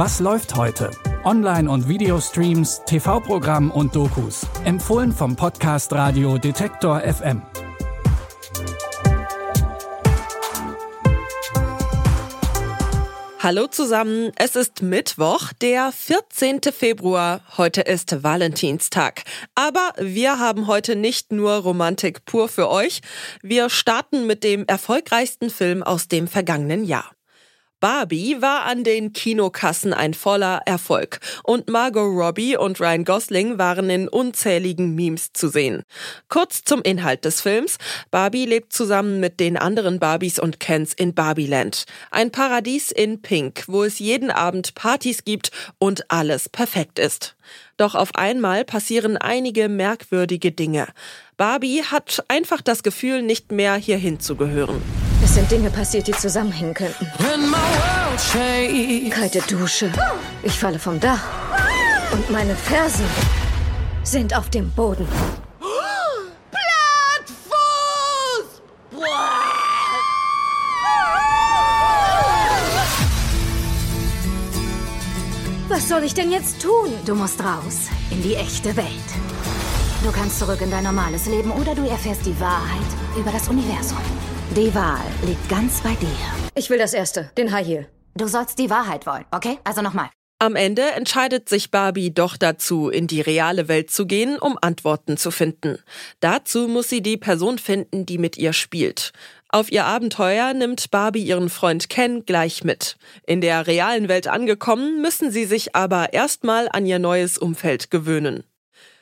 Was läuft heute? Online- und Videostreams, TV-Programm und Dokus. Empfohlen vom Podcast Radio Detektor FM. Hallo zusammen, es ist Mittwoch, der 14. Februar. Heute ist Valentinstag. Aber wir haben heute nicht nur Romantik pur für euch. Wir starten mit dem erfolgreichsten Film aus dem vergangenen Jahr. Barbie war an den Kinokassen ein voller Erfolg und Margot Robbie und Ryan Gosling waren in unzähligen Memes zu sehen. Kurz zum Inhalt des Films. Barbie lebt zusammen mit den anderen Barbies und Kens in Barbieland. Ein Paradies in Pink, wo es jeden Abend Partys gibt und alles perfekt ist. Doch auf einmal passieren einige merkwürdige Dinge. Barbie hat einfach das Gefühl, nicht mehr hierhin zu gehören. Es sind Dinge passiert, die zusammenhängen könnten. Kalte Dusche. Ich falle vom Dach. Und meine Fersen sind auf dem Boden. Was soll ich denn jetzt tun? Du musst raus in die echte Welt. Du kannst zurück in dein normales Leben oder du erfährst die Wahrheit über das Universum. Die Wahl liegt ganz bei dir. Ich will das Erste, den High Heel. Du sollst die Wahrheit wollen, okay? Also nochmal. Am Ende entscheidet sich Barbie doch dazu, in die reale Welt zu gehen, um Antworten zu finden. Dazu muss sie die Person finden, die mit ihr spielt. Auf ihr Abenteuer nimmt Barbie ihren Freund Ken gleich mit. In der realen Welt angekommen, müssen sie sich aber erstmal an ihr neues Umfeld gewöhnen.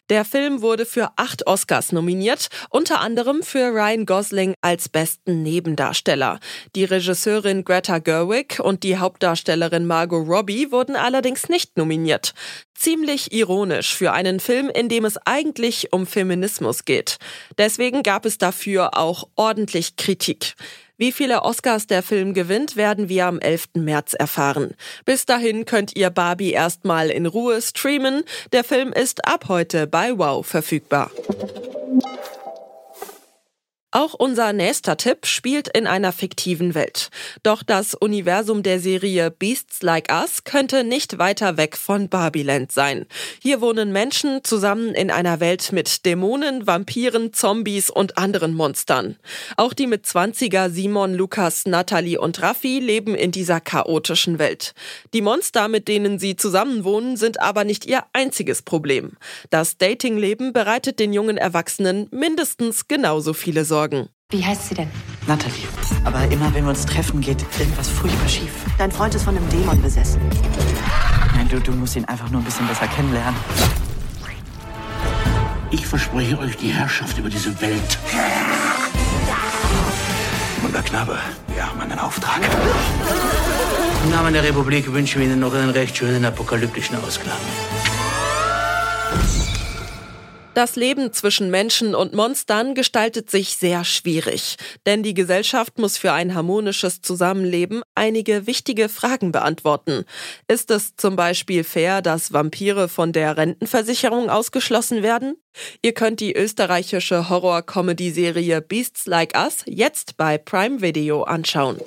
Der Film wurde für acht Oscars nominiert, unter anderem für Ryan Gosling als besten Nebendarsteller. Die Regisseurin Greta Gerwig und die Hauptdarstellerin Margot Robbie wurden allerdings nicht nominiert. Ziemlich ironisch für einen Film, in dem es eigentlich um Feminismus geht. Deswegen gab es dafür auch ordentlich Kritik. Wie viele Oscars der Film gewinnt, werden wir am 11. März erfahren. Bis dahin könnt ihr Barbie erstmal in Ruhe streamen. Der Film ist ab heute bei Wow verfügbar. Auch unser nächster Tipp spielt in einer fiktiven Welt. Doch das Universum der Serie Beasts Like Us könnte nicht weiter weg von Barbiland sein. Hier wohnen Menschen zusammen in einer Welt mit Dämonen, Vampiren, Zombies und anderen Monstern. Auch die mit 20er Simon, Lukas, Natalie und Raffi leben in dieser chaotischen Welt. Die Monster, mit denen sie zusammenwohnen, sind aber nicht ihr einziges Problem. Das Datingleben bereitet den jungen Erwachsenen mindestens genauso viele Sorgen. Sorgen. Wie heißt sie denn? Natalie. Aber immer wenn wir uns treffen, geht irgendwas furchtbar schief. Dein Freund ist von einem Dämon besessen. Nein, du, du musst ihn einfach nur ein bisschen besser kennenlernen. Ich verspreche euch die Herrschaft über diese Welt. Wunder Knabe, wir haben einen Auftrag. Im Namen der Republik wünschen wir Ihnen noch einen recht schönen apokalyptischen Ausklang. Das Leben zwischen Menschen und Monstern gestaltet sich sehr schwierig, denn die Gesellschaft muss für ein harmonisches Zusammenleben einige wichtige Fragen beantworten. Ist es zum Beispiel fair, dass Vampire von der Rentenversicherung ausgeschlossen werden? Ihr könnt die österreichische Horror-Comedy-Serie Beasts Like Us jetzt bei Prime Video anschauen.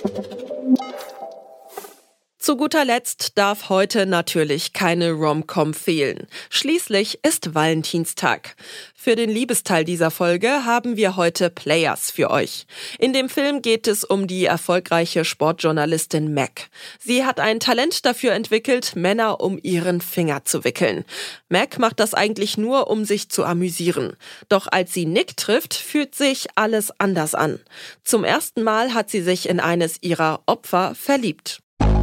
Zu guter Letzt darf heute natürlich keine Rom-Com fehlen. Schließlich ist Valentinstag. Für den Liebesteil dieser Folge haben wir heute Players für euch. In dem Film geht es um die erfolgreiche Sportjournalistin Mac. Sie hat ein Talent dafür entwickelt, Männer um ihren Finger zu wickeln. Mac macht das eigentlich nur, um sich zu amüsieren. Doch als sie Nick trifft, fühlt sich alles anders an. Zum ersten Mal hat sie sich in eines ihrer Opfer verliebt.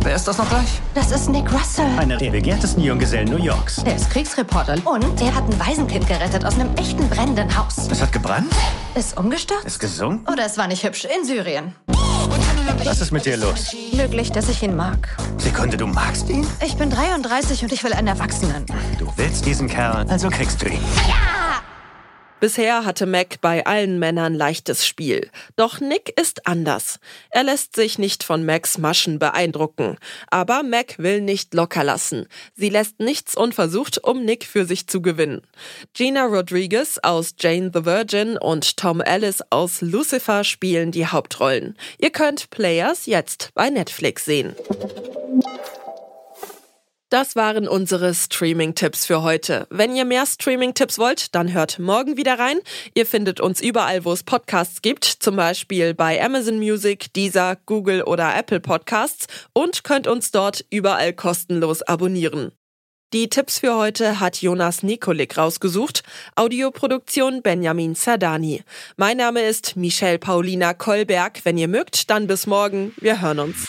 Wer ist das noch gleich? Das ist Nick Russell. Einer der begehrtesten Junggesellen New Yorks. Er ist Kriegsreporter und er hat ein Waisenkind gerettet aus einem echten brennenden Haus. Es hat gebrannt? Ist umgestürzt? Ist gesungen? Oder es war nicht hübsch in Syrien. Was ist mit dir los? Möglich, dass ich ihn mag. Sekunde, du magst ihn? Ich bin 33 und ich will einen Erwachsenen. Du willst diesen Kerl, also kriegst du ihn. Ja! Bisher hatte Mac bei allen Männern leichtes Spiel. Doch Nick ist anders. Er lässt sich nicht von Macs Maschen beeindrucken. Aber Mac will nicht locker lassen. Sie lässt nichts unversucht, um Nick für sich zu gewinnen. Gina Rodriguez aus Jane the Virgin und Tom Ellis aus Lucifer spielen die Hauptrollen. Ihr könnt Players jetzt bei Netflix sehen. Das waren unsere Streaming-Tipps für heute. Wenn ihr mehr Streaming-Tipps wollt, dann hört morgen wieder rein. Ihr findet uns überall, wo es Podcasts gibt, zum Beispiel bei Amazon Music, Deezer, Google oder Apple Podcasts und könnt uns dort überall kostenlos abonnieren. Die Tipps für heute hat Jonas Nikolik rausgesucht. Audioproduktion Benjamin Zerdani. Mein Name ist Michelle Paulina Kolberg. Wenn ihr mögt, dann bis morgen. Wir hören uns.